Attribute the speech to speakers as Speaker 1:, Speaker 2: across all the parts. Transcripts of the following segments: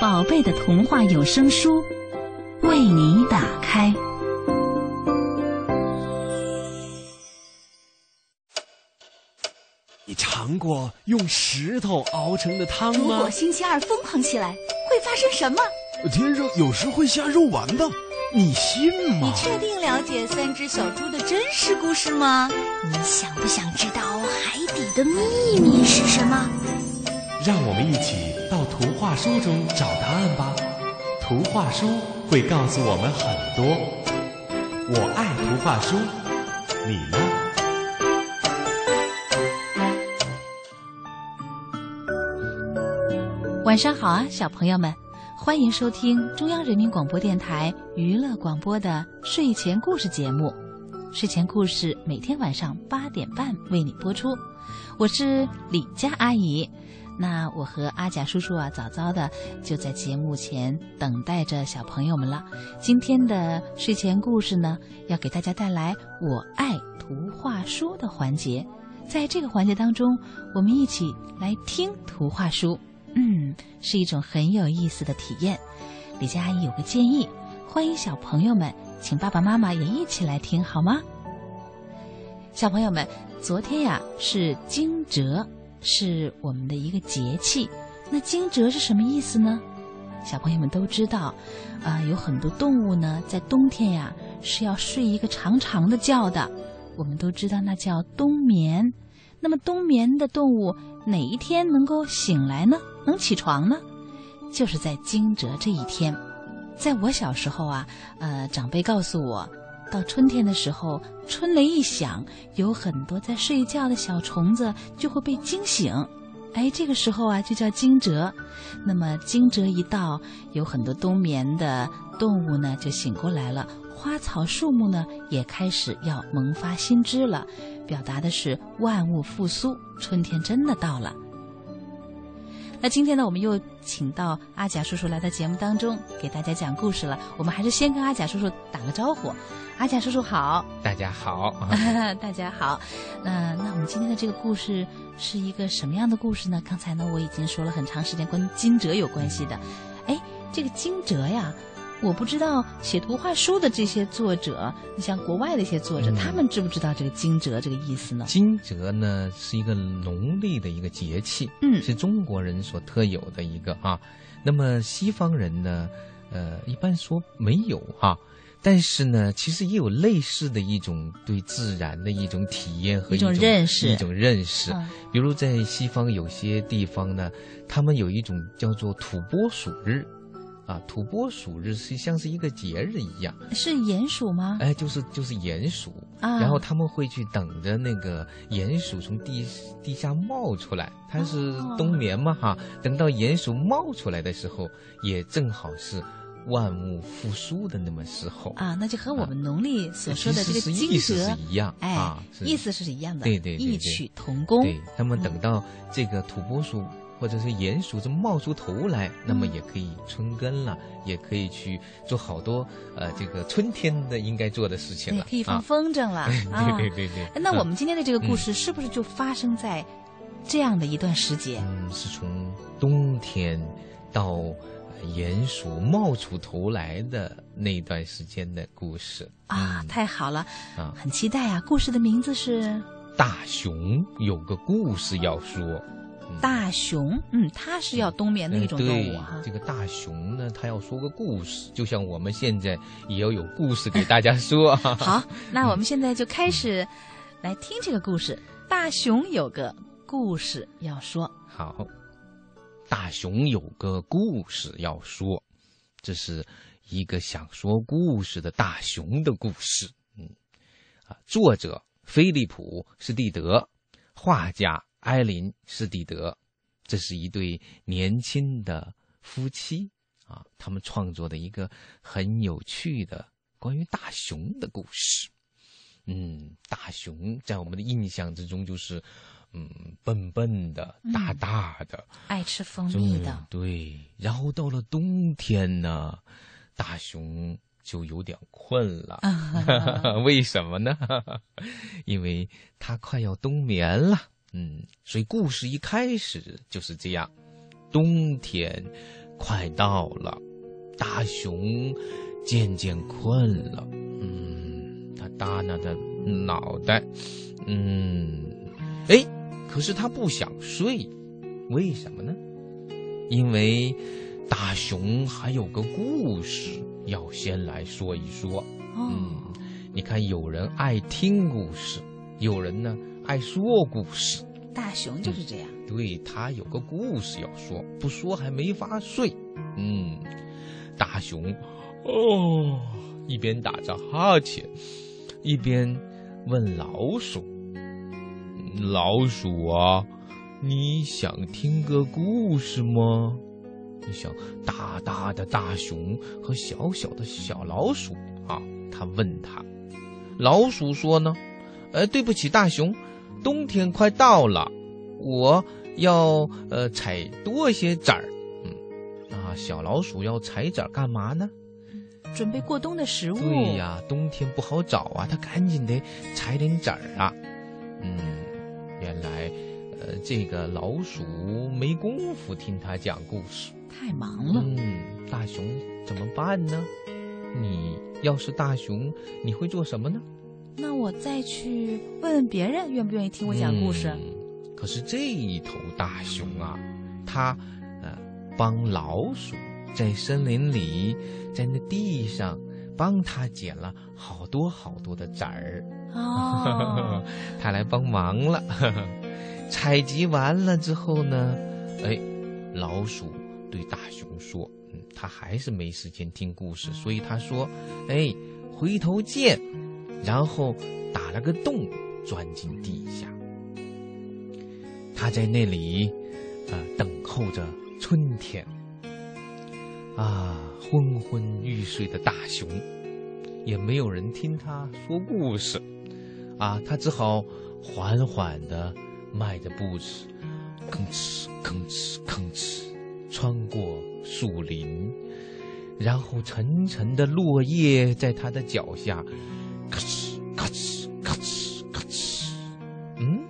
Speaker 1: 宝贝的童话有声书为你打开。
Speaker 2: 你尝过用石头熬成的汤吗？
Speaker 3: 如果星期二疯狂起来，会发生什么？
Speaker 2: 天上有时会下肉丸的，你信吗？
Speaker 3: 你确定了解三只小猪的真实故事吗？
Speaker 4: 你想不想知道海底的秘密是什么？
Speaker 5: 让我们一起到图画书中找答案吧。图画书会告诉我们很多。我爱图画书，你呢？
Speaker 1: 晚上好啊，小朋友们，欢迎收听中央人民广播电台娱乐广播的睡前故事节目。睡前故事每天晚上八点半为你播出，我是李佳阿姨。那我和阿甲叔叔啊，早早的就在节目前等待着小朋友们了。今天的睡前故事呢，要给大家带来“我爱图画书”的环节。在这个环节当中，我们一起来听图画书。嗯，是一种很有意思的体验。李佳阿姨有个建议，欢迎小朋友们，请爸爸妈妈也一起来听好吗？小朋友们，昨天呀是惊蛰，是我们的一个节气。那惊蛰是什么意思呢？小朋友们都知道，啊、有很多动物呢，在冬天呀是要睡一个长长的觉的。我们都知道那叫冬眠。那么冬眠的动物哪一天能够醒来呢？能起床呢？就是在惊蛰这一天。在我小时候啊，呃，长辈告诉我，到春天的时候，春雷一响，有很多在睡觉的小虫子就会被惊醒。哎，这个时候啊，就叫惊蛰。那么惊蛰一到，有很多冬眠的动物呢就醒过来了，花草树木呢也开始要萌发新枝了，表达的是万物复苏，春天真的到了。那今天呢，我们又请到阿甲叔叔来到节目当中，给大家讲故事了。我们还是先跟阿甲叔叔打个招呼。阿甲叔叔好，
Speaker 6: 大家好，
Speaker 1: 大家好。那那我们今天的这个故事是一个什么样的故事呢？刚才呢，我已经说了很长时间跟惊蛰有关系的。哎，这个惊蛰呀，我不知道写图画书的这些作者，你像国外的一些作者，
Speaker 6: 嗯
Speaker 1: 他们知不知道这个惊蛰这个意思呢？
Speaker 6: 惊蛰呢是一个农历的一个节气，
Speaker 1: 嗯
Speaker 6: 是中国人所特有的一个啊。那么西方人呢，呃，一般说没有哈、但是呢，其实也有类似的一种对自然的一种体验和
Speaker 1: 一种
Speaker 6: 种
Speaker 1: 认识
Speaker 6: 一种认识。
Speaker 1: 嗯
Speaker 6: 比如在西方有些地方呢，他们有一种叫做土拨鼠日，啊，土拨鼠日是像是一个节日一样，
Speaker 1: 是鼹鼠吗？
Speaker 6: 哎，就是就是鼹鼠，
Speaker 1: 啊
Speaker 6: 然后他们会去等着那个鼹鼠从地地下冒出来，它是
Speaker 1: 哦
Speaker 6: 冬眠嘛哈，等到鼹鼠冒出来的时候，也正好是万物复苏的那么时候。
Speaker 1: 啊，那就和我们农历所说的这个
Speaker 6: 意思
Speaker 1: 蛰
Speaker 6: 是一样
Speaker 1: 哎，
Speaker 6: 啊
Speaker 1: 意思是一样的，
Speaker 6: 对对对对
Speaker 1: 异曲同工。
Speaker 6: 对，那么等到这个土拨鼠或者是鼹鼠这冒出头来，那么也可以春耕了，也可以去做好多呃这个春天的应该做的事情了，
Speaker 1: 可以放
Speaker 6: 啊。
Speaker 1: 风筝了 啊！
Speaker 6: 对对对对
Speaker 1: 哎那我
Speaker 6: 嗯
Speaker 1: 们今天的这个故事是不是就发生在这样的一段时节？
Speaker 6: 嗯，是从冬天到呃鼹鼠冒出头来的那段时间的故事
Speaker 1: 啊，太好了，
Speaker 6: 啊。
Speaker 1: 很期待啊！故事的名字是
Speaker 6: 大熊有个故事要说，
Speaker 1: 大熊，嗯，它是要冬眠的一种动物哈。
Speaker 6: 这个大熊呢，它要说个故事，就像我们现在也要有故事给大家说。
Speaker 1: 好，那我们现在就开始来听这个故事。大熊有个故事要说，
Speaker 6: 好，大熊有个故事要说，这是一个想说故事的大熊的故事。嗯，啊，作者菲利普斯蒂德，画家埃琳施蒂德，这是一对年轻的夫妻啊，他们创作的一个很有趣的关于大熊的故事。嗯，大熊在我们的印象之中就是，嗯，笨笨的、大大的，
Speaker 1: 爱吃蜂蜜的
Speaker 6: 嗯。对，然后到了冬天呢，大熊就有点困了。为什么呢？因为它快要冬眠了。嗯，所以故事一开始就是这样：冬天快到了，大熊渐渐困了。嗯，他耷拉着脑袋，嗯，哎，可是他不想睡，为什么呢？因为大熊还有个故事要先来说一说。嗯，你看，有人爱听故事，有人呢爱说故事。
Speaker 1: 大熊就是这样。
Speaker 6: 对他有个故事要说，不说还没法睡。嗯，大熊哦，一边打着哈欠，一边问老鼠：“老鼠啊，你想听个故事吗？”你想，大大的大熊和小小的小老鼠啊，他问他，老鼠说呢：“呃，对不起，大熊，冬天快到了，我要呃采多些籽儿。”嗯，啊，小老鼠要采籽儿干嘛呢？
Speaker 1: 准备过冬的食物。
Speaker 6: 对呀，冬天不好找啊，它赶紧得采点籽儿啊。嗯，原来，呃，这个老鼠没工夫听他讲故事。
Speaker 1: 太忙了。
Speaker 6: 嗯，大熊怎么办呢？你要是大熊，你会做什么呢？
Speaker 1: 那我再去问问别人，愿不愿意听我讲故事。
Speaker 6: 嗯、可是这一头大熊啊，它呃帮老鼠在森林里，在那地上帮他捡了好多好多的籽儿。
Speaker 1: 哦，
Speaker 6: 他来帮忙了。采集完了之后呢，哎，老鼠。对大熊说：“嗯，他还是没时间听故事，所以他说，哎，回头见。”然后打了个洞，钻进地下。他在那里，呃，等候着春天。啊，昏昏欲睡的大熊，也没有人听他说故事。啊，他只好缓缓地迈着步子，吭哧吭哧吭哧。穿过树林，然后沉沉的落叶在他的脚下，咔哧咔哧咔哧咔哧。嗯，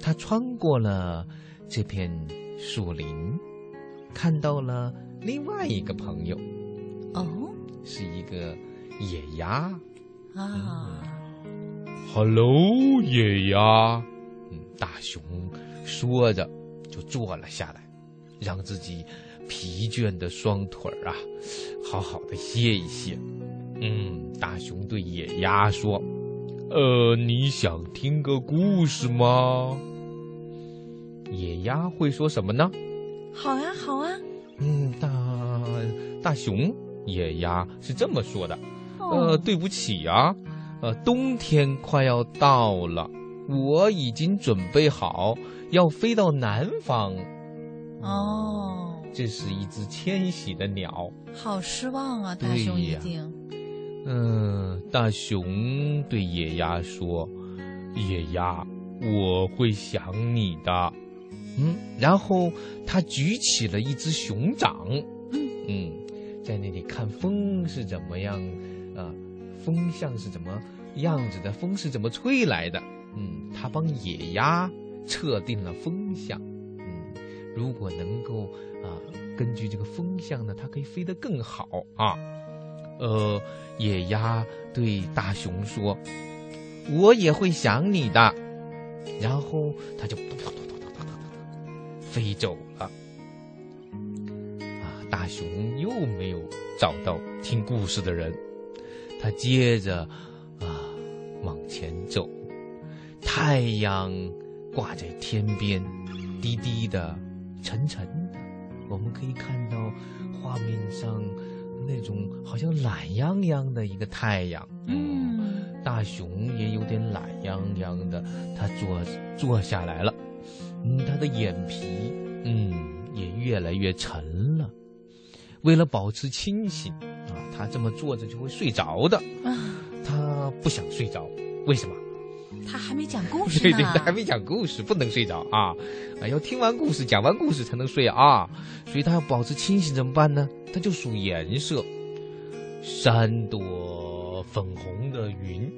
Speaker 6: 他穿过了这片树林，看到了另外一个朋友。
Speaker 1: 哦，
Speaker 6: 是一个野鸭。
Speaker 1: 啊、
Speaker 6: 嗯、，Hello，野鸭。嗯，大熊说着就坐了下来。让自己疲倦的双腿儿啊，好好的歇一歇。嗯，大熊对野鸭说：“呃，你想听个故事吗？”野鸭会说什么呢？
Speaker 1: 好啊，好啊。
Speaker 6: 嗯，大大熊，野鸭是这么说的：“
Speaker 1: 哦、
Speaker 6: 呃，对不起啊，呃，冬天快要到了，我已经准备好要飞到南方。”
Speaker 1: 哦，
Speaker 6: 这是一只迁徙的鸟，
Speaker 1: 好失望啊！大熊一定。
Speaker 6: 嗯，大熊对野鸭说：“野鸭，我会想你的。”嗯，然后他举起了一只熊掌，
Speaker 1: 嗯
Speaker 6: 嗯，在那里看风是怎么样，啊，风向是怎么样子的，风是怎么吹来的。嗯，他帮野鸭测定了风向。嗯如果能够啊，根据这个风向呢，它可以飞得更好啊。呃，野鸭对大熊说：“我也会想你的。”然后它就飞走了。啊，大熊又没有找到听故事的人，他接着啊往前走，太阳挂在天边，低低的。沉沉的，我们可以看到画面上那种好像懒洋洋的一个太阳。
Speaker 1: 嗯，
Speaker 6: 大熊也有点懒洋洋的，他坐坐下来了。嗯，他的眼皮，嗯，也越来越沉了。为了保持清醒啊，他这么坐着就会睡着的。他不想睡着，为什么？
Speaker 1: 他还没讲故事
Speaker 6: 对对，他还没讲故事，不能睡着啊！啊，要听完故事，讲完故事才能睡啊！所以他要保持清醒，怎么办呢？他就数颜色：三朵粉红的云，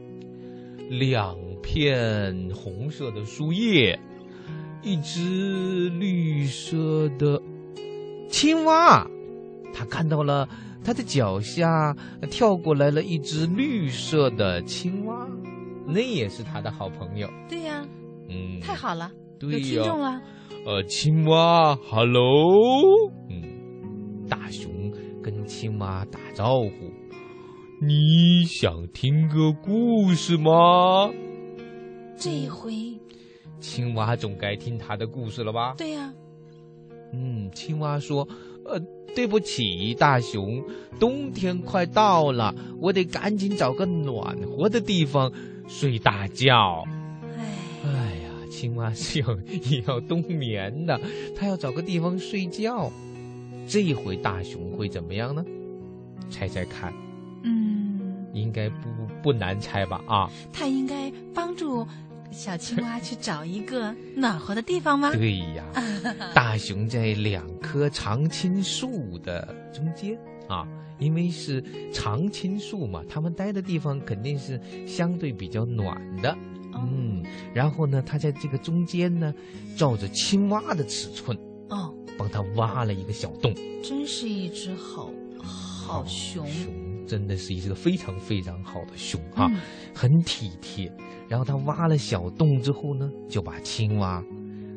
Speaker 6: 两片红色的树叶，一只绿色的青蛙。他看到了，他的脚下跳过来了一只绿色的青蛙。那也是他的好朋友。
Speaker 1: 对呀，
Speaker 6: 嗯，
Speaker 1: 太好了，
Speaker 6: 对
Speaker 1: 有听众了。
Speaker 6: 呃，青蛙，hello，嗯，大熊跟青蛙打招呼，你想听个故事吗？
Speaker 1: 这一回，
Speaker 6: 青蛙总该听他的故事了吧？
Speaker 1: 对呀，
Speaker 6: 嗯，青蛙说，呃，对不起，大熊，冬天快到了，我得赶紧找个暖和的地方。睡大觉，
Speaker 1: 哎，
Speaker 6: 哎呀，青蛙是要也要冬眠的，它要找个地方睡觉。这一回大熊会怎么样呢？猜猜看。
Speaker 1: 嗯，
Speaker 6: 应该不不难猜吧？啊，
Speaker 1: 它应该帮助小青蛙去找一个暖和的地方吗？
Speaker 6: 对呀，大熊在两棵常青树的中间啊。因为是常青树嘛，他们待的地方肯定是相对比较暖的，嗯。然后呢，他在这个中间呢，照着青蛙的尺寸，
Speaker 1: 哦，
Speaker 6: 帮他挖了一个小洞。
Speaker 1: 真是一只好好熊，
Speaker 6: 熊真的是一只非常非常好的熊啊，很体贴。然后他挖了小洞之后呢，就把青蛙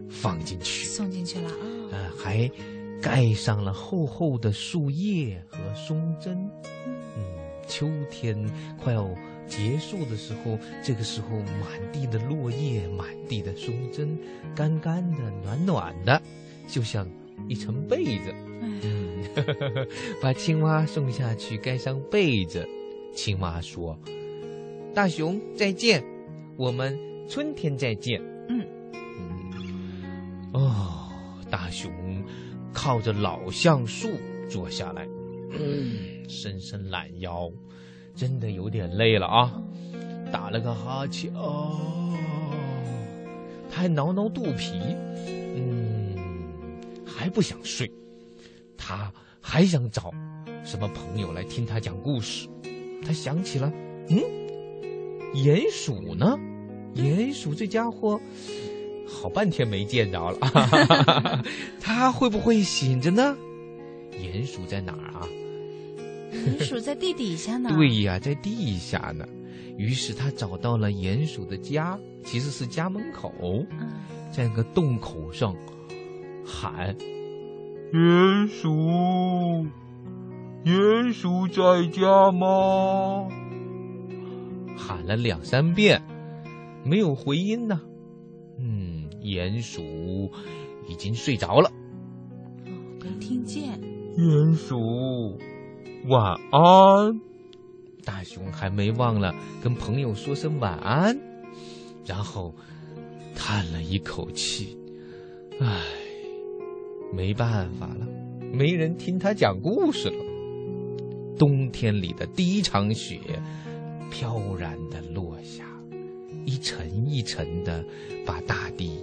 Speaker 6: 放进去，
Speaker 1: 送进去了啊，
Speaker 6: 呃，还。盖上了厚厚的树叶和松针，嗯，秋天快要结束的时候，这个时候满地的落叶，满地的松针，干干的，暖暖的，就像一层被子。嗯，把青蛙送下去，盖上被子。青蛙说：“大熊再见，我们春天再见。”
Speaker 1: 嗯
Speaker 6: 嗯，哦，大熊。靠着老橡树坐下来，嗯伸伸懒腰，真的有点累了啊！打了个哈欠，哦，他还挠挠肚皮，嗯，还不想睡，他还想找什么朋友来听他讲故事。他想起了，嗯，鼹鼠呢？鼹鼠这家伙。好半天没见着了，他会不会醒着呢？鼹鼠在哪儿啊？
Speaker 1: 鼹鼠在地底下呢。
Speaker 6: 对呀，在地下呢。于是他找到了鼹鼠的家，其实是家门口，在那个洞口上喊：“鼹鼠，鼹鼠在家吗？”喊了两三遍，没有回音呢。鼹鼠已经睡着了，
Speaker 1: 没听见。
Speaker 6: 鼹鼠，晚安。大熊还没忘了跟朋友说声晚安，然后叹了一口气，唉，没办法了，没人听他讲故事了。冬天里的第一场雪，飘然的落下，一层一层的把大地。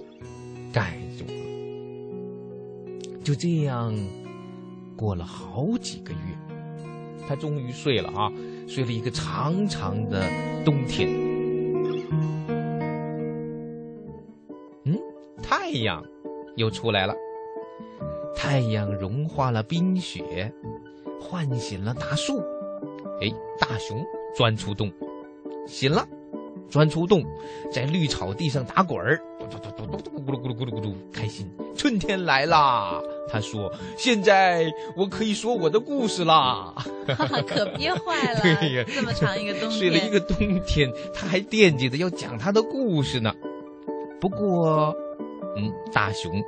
Speaker 6: 盖住了，就这样过了好几个月，他终于睡了啊，睡了一个长长的冬天。嗯，太阳又出来了，太阳融化了冰雪，唤醒了大树。哎，大熊钻出洞，醒了。钻出洞，在绿草地上打滚儿，嘟嘟嘟嘟嘟咕噜咕噜咕噜咕噜，开心。春天来啦！他说：“现在我可以说我的故事啦。”
Speaker 1: 可憋坏了。
Speaker 6: 对呀，
Speaker 1: 这么长一个冬天，
Speaker 6: 睡了一个冬天，他还惦记着要讲他的故事呢。不过，嗯，大熊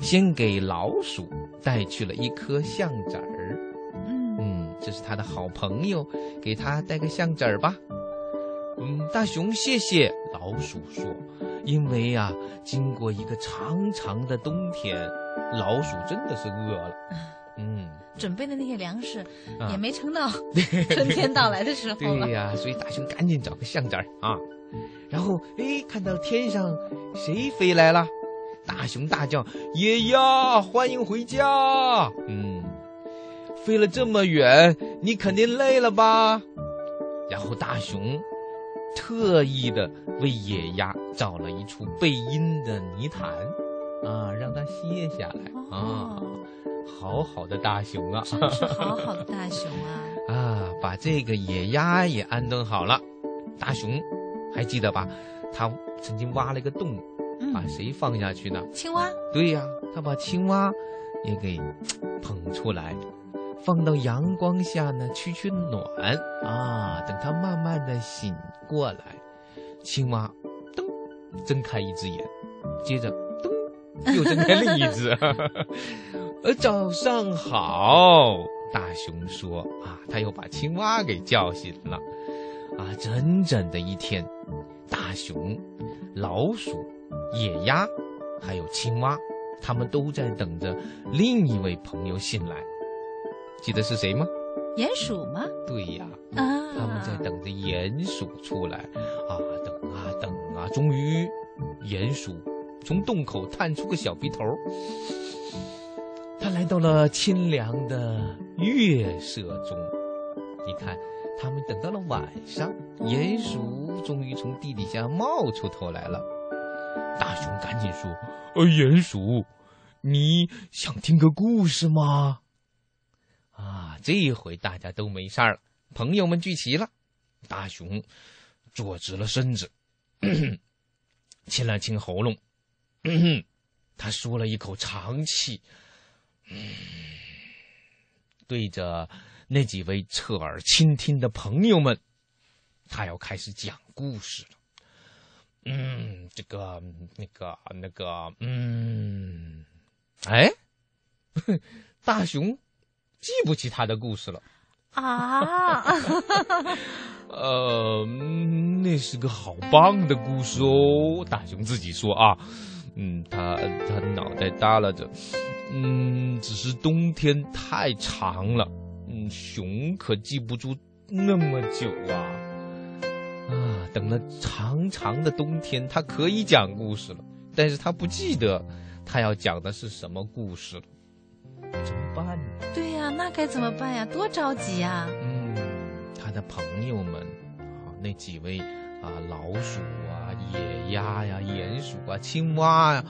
Speaker 6: 先给老鼠带去了一颗橡子儿。
Speaker 1: 嗯
Speaker 6: 嗯，这是他的好朋友，给他带个橡子儿吧。嗯，大熊，谢谢。老鼠说：“因为呀，经过一个长长的冬天，老鼠真的是饿了。”嗯，
Speaker 1: 准备的那些粮食
Speaker 6: 啊
Speaker 1: 也没撑到 春天到来的时候了
Speaker 6: 对。呀、所以大熊赶紧找个巷子儿啊，然后哎，看到天上谁飞来了？大熊大叫：“爷呀，欢迎回家！”嗯，飞了这么远，你肯定累了吧？然后大熊特意的为野鸭找了一处背阴的泥潭，啊，让它歇下来啊。
Speaker 1: 哦，
Speaker 6: 好好的大熊啊！
Speaker 1: 真是好好的大熊啊！
Speaker 6: 啊，把这个野鸭也安顿好了。大熊还记得吧？他曾经挖了一个洞，把
Speaker 1: 嗯，
Speaker 6: 谁放下去呢？
Speaker 1: 青蛙，
Speaker 6: 对呀，他把青蛙也给 捧出来，放到阳光下呢，取取暖啊。等它慢慢的醒过来，青蛙噔睁开一只眼，接着噔又睁开另一只。呃，早上好，大熊说啊，他又把青蛙给叫醒了。啊，整整的一天，大熊、老鼠、野鸭，还有青蛙，他们都在等着另一位朋友醒来。记得是谁吗？
Speaker 1: 鼹鼠吗？
Speaker 6: 对呀，
Speaker 1: 啊，
Speaker 6: 他们在等着鼹鼠出来。啊，等啊，终于，鼹鼠从洞口探出个小鼻头。他来到了清凉的月色中。你看，他们等到了晚上，鼹鼠终于从地底下冒出头来了。大熊赶紧说：“呃，鼹鼠，你想听个故事吗？”啊，这一回大家都没事儿了，朋友们聚齐了。大熊坐直了身子，清了清喉咙，他舒了一口长气，对着那几位侧耳倾听的朋友们，他要开始讲故事了。嗯，这个、那个、那个，嗯，哎，大熊记不起他的故事了。
Speaker 1: 啊，
Speaker 6: 呃，那是个好棒的故事哦。大熊自己说啊，嗯，他他脑袋耷拉着，嗯，只是冬天太长了，嗯，熊可记不住那么久啊。啊，等了长长的冬天，他可以讲故事了，但是他不记得他要讲的是什么故事了，怎么办呢？
Speaker 1: 对呀、那该怎么办呀？多着急呀！
Speaker 6: 嗯，他的朋友们啊，那几位啊，老鼠啊、野鸭呀、鼹鼠啊、青蛙呀、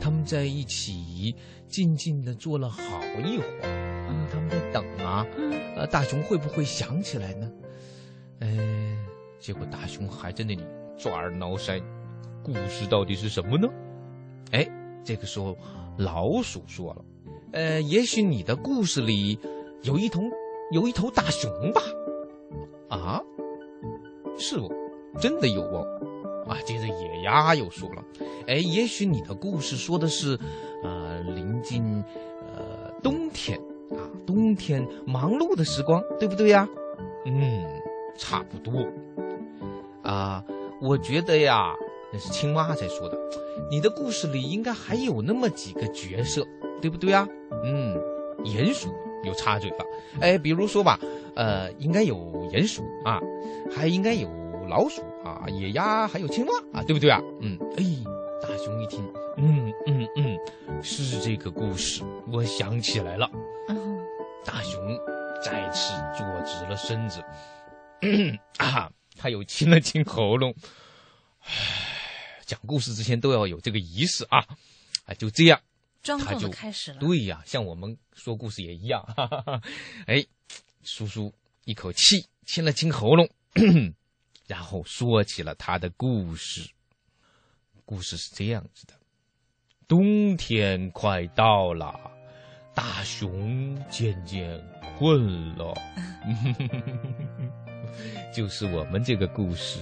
Speaker 6: 他们在一起静静的坐了好一会儿。嗯，他们在等啊，
Speaker 1: 嗯，
Speaker 6: 呃，大熊会不会想起来呢？呃，结果大熊还在那里抓耳挠腮，故事到底是什么呢？哎，这个时候老鼠说了，呃，也许你的故事里有一头有一头大熊吧？啊，是哦，真的有哦。啊，接着野鸭又说了，哎，也许你的故事说的是，呃，临近呃冬天啊，冬天忙碌的时光，对不对呀？嗯，差不多。啊，我觉得呀，那是青蛙在说的，你的故事里应该还有那么几个角色，对不对呀？嗯，鼹鼠又插嘴了，哎，比如说吧，呃，应该有鼹鼠啊，还应该有老鼠啊，野鸭，还有青蛙啊，对不对啊？嗯，哎，大熊一听，嗯嗯嗯，是这个故事，我想起来了。
Speaker 1: 嗯
Speaker 6: 大熊再次坐直了身子，啊，他又清了清喉咙。唉，讲故事之前都要有这个仪式啊，啊，就这样。
Speaker 1: 庄重
Speaker 6: 他就
Speaker 1: 的开始了。
Speaker 6: 对呀，像我们说故事也一样。哈哈哈。哎，叔叔一口气清了清喉咙，然后说起了他的故事。故事是这样子的：冬天快到了，大熊渐渐困了。就是我们这个故事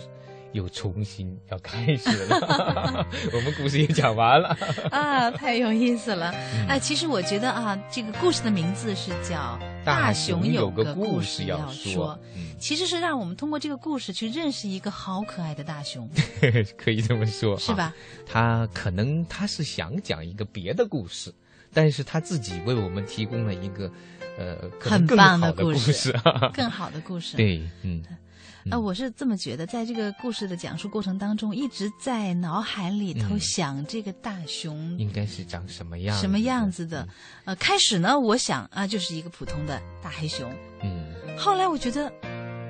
Speaker 6: 又重新要开始了，我们故事也讲完了。
Speaker 1: 啊，太有意思了！
Speaker 6: 嗯
Speaker 1: 哎，其实我觉得啊，这个故事的名字是叫《
Speaker 6: 大
Speaker 1: 熊
Speaker 6: 熊有
Speaker 1: 个
Speaker 6: 个故
Speaker 1: 事
Speaker 6: 事要
Speaker 1: 说其实是让我们通过这个故事去认识一个好可爱的大熊，
Speaker 6: 可以这么说，
Speaker 1: 是吧？？
Speaker 6: 他可能他是想讲一个别的故事，但是他自己为我们提供了一个呃
Speaker 1: 很棒的
Speaker 6: 故
Speaker 1: 事，更好的故事。
Speaker 6: 对，嗯。
Speaker 1: 啊，我是这么觉得，在这个故事的讲述过程当中，一直在脑海里头想这个大熊
Speaker 6: 应该是长什么样，
Speaker 1: 什么样子的。呃，开始呢，我想啊，就是一个普通的大黑熊。
Speaker 6: 嗯。
Speaker 1: 后来我觉得，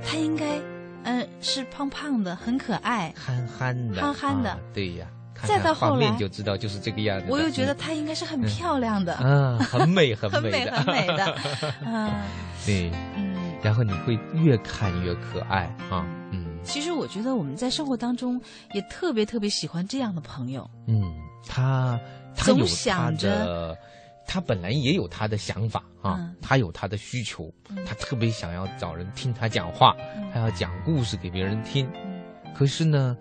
Speaker 1: 它应该，呃，是胖胖的，很可爱，
Speaker 6: 憨憨的，
Speaker 1: 憨憨的。
Speaker 6: 对呀。
Speaker 1: 再到后来
Speaker 6: 就知道就是这个样子。
Speaker 1: 我又觉得它应该是很漂亮的，
Speaker 6: 嗯，很美，很
Speaker 1: 美，很美很美的，嗯。
Speaker 6: 对。嗯。然后你会越看越可爱啊，嗯。
Speaker 1: 其实我觉得我们在生活当中也特别特别喜欢这样的朋友。
Speaker 6: 嗯，他他
Speaker 1: 有他的，
Speaker 6: 他本来也有他的想法啊，他有他的需求，他特别想要找人听他讲话，他要讲故事给别人听。可是呢。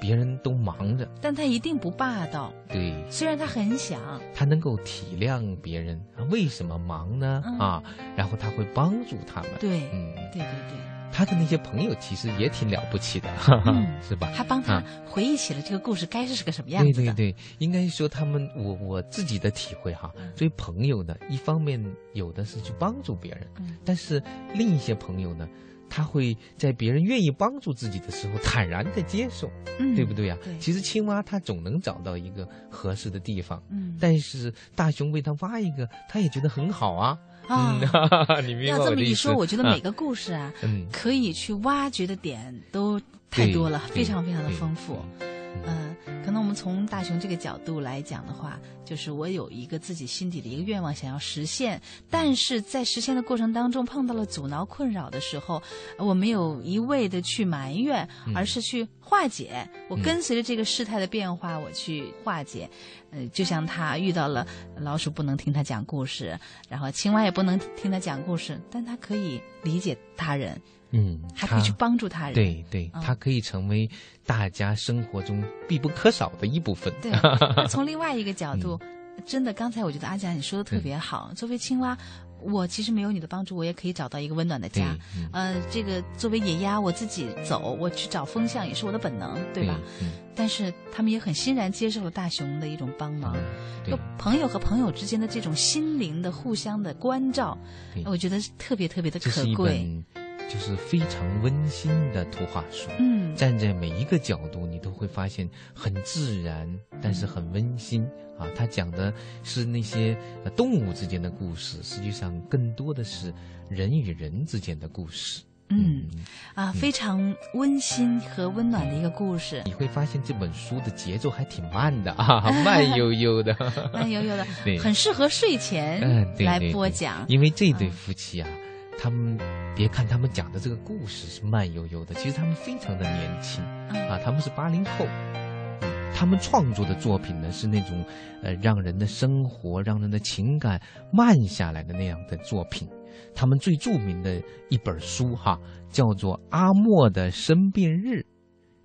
Speaker 6: 别人都忙着，
Speaker 1: 但他一定不霸道。
Speaker 6: 对，
Speaker 1: 虽然他很想，
Speaker 6: 他能够体谅别人，为什么忙呢？啊，然后他会帮助他们。
Speaker 1: 对，嗯，对对对，
Speaker 6: 他的那些朋友其实也挺了不起的，是吧？
Speaker 1: 还帮他回忆起了这个故事该是个什么样子
Speaker 6: 的。对对对，应该说他们，我我自己的体会哈，作为朋友呢，一方面有的是去帮助别人，但是另一些朋友呢。他会在别人愿意帮助自己的时候坦然的接受，对不对呀？其实青蛙它总能找到一个合适的地方，嗯，但是大熊为它挖一个，它也觉得很好啊。
Speaker 1: 啊，
Speaker 6: 你
Speaker 1: 要这么一说，我觉得每个故事啊，嗯，可以去挖掘的点都太多了，非常非常的丰富。嗯，可能我们从大熊这个角度来讲的话，就是我有一个自己心底的一个愿望想要实现，但是在实现的过程当中碰到了阻挠困扰的时候，我没有一味的去埋怨，而是去化解。我跟随着这个事态的变化，我去化解。嗯，就像他遇到了老鼠不能听他讲故事，然后青蛙也不能听他讲故事，但他可以理解他人。
Speaker 6: 嗯，
Speaker 1: 还可以去帮助他人。
Speaker 6: 对对，他可以成为大家生活中必不可少的一部分。
Speaker 1: 对，从另外一个角度，真的，刚才我觉得阿佳你说的特别好。作为青蛙，我其实没有你的帮助，我也可以找到一个温暖的家。呃，这个作为野鸭，我自己走，我去找风向也是我的本能，对吧？但是他们也很欣然接受了大熊的一种帮忙。就朋友和朋友之间的这种心灵的互相的关照，我觉得特别特别的可贵。
Speaker 6: 就是非常温馨的图画书，嗯，站在每一个角度，你都会发现很自然，但是很温馨啊。它讲的是那些动物之间的故事，实际上更多的是人与人之间的故事。
Speaker 1: 嗯，啊，非常温馨和温暖的一个故事。
Speaker 6: 你会发现这本书的节奏还挺慢的啊，慢悠悠的，
Speaker 1: 慢悠悠的，对，很适合睡前来播讲。
Speaker 6: 因为这对夫妻啊。他们别看他们讲的这个故事是慢悠悠的，其实他们非常的年轻啊，他们是八零后，他们创作的作品呢是那种呃让人的生活、让人的情感慢下来的那样的作品。他们最著名的一本书哈叫做《阿莫的生病日》，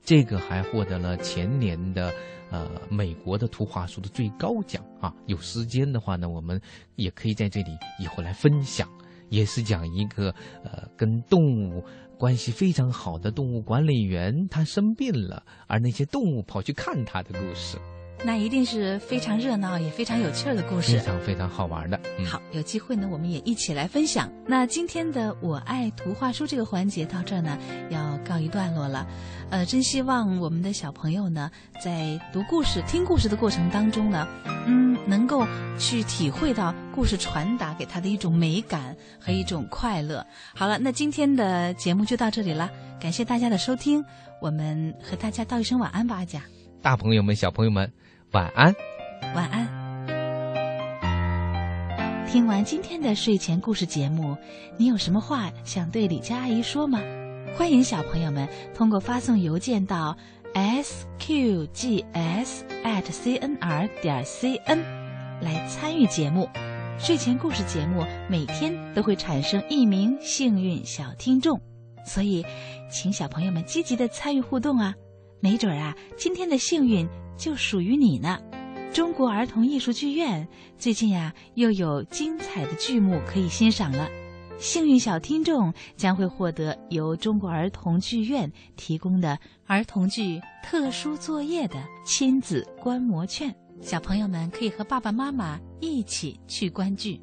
Speaker 6: 这个还获得了前年的呃美国的图画书的最高奖啊。有时间的话呢，我们也可以在这里以后来分享。也是讲一个呃跟动物关系非常好的动物管理员，他生病了，而那些动物跑去看他的故事。
Speaker 1: 那一定是非常热闹也非常有趣儿的故事，
Speaker 6: 非常非常好玩的。
Speaker 1: 好，有机会呢，我们也一起来分享。那今天的我爱图画书这个环节到这儿呢，要告一段落了。呃，真希望我们的小朋友呢，在读故事、听故事的过程当中呢，嗯，能够去体会到故事传达给他的一种美感和一种快乐。好了，那今天的节目就到这里了，感谢大家的收听，我们和大家道一声晚安吧，阿甲。
Speaker 6: 大朋友们、小朋友们。晚安，
Speaker 1: 晚安。听完今天的睡前故事节目，你有什么话想对李佳阿姨说吗？欢迎小朋友们通过发送邮件到 s q g s at c n r 点 cn 来参与节目。睡前故事节目每天都会产生一名幸运小听众，所以请小朋友们积极的参与互动啊！没准啊，今天的幸运。就属于你呢！中国儿童艺术剧院最近呀，又有精彩的剧目可以欣赏了。幸运小听众将会获得由中国儿童剧院提供的儿童剧特殊作业的亲子观摩券。小朋友们可以和爸爸妈妈一起去观剧。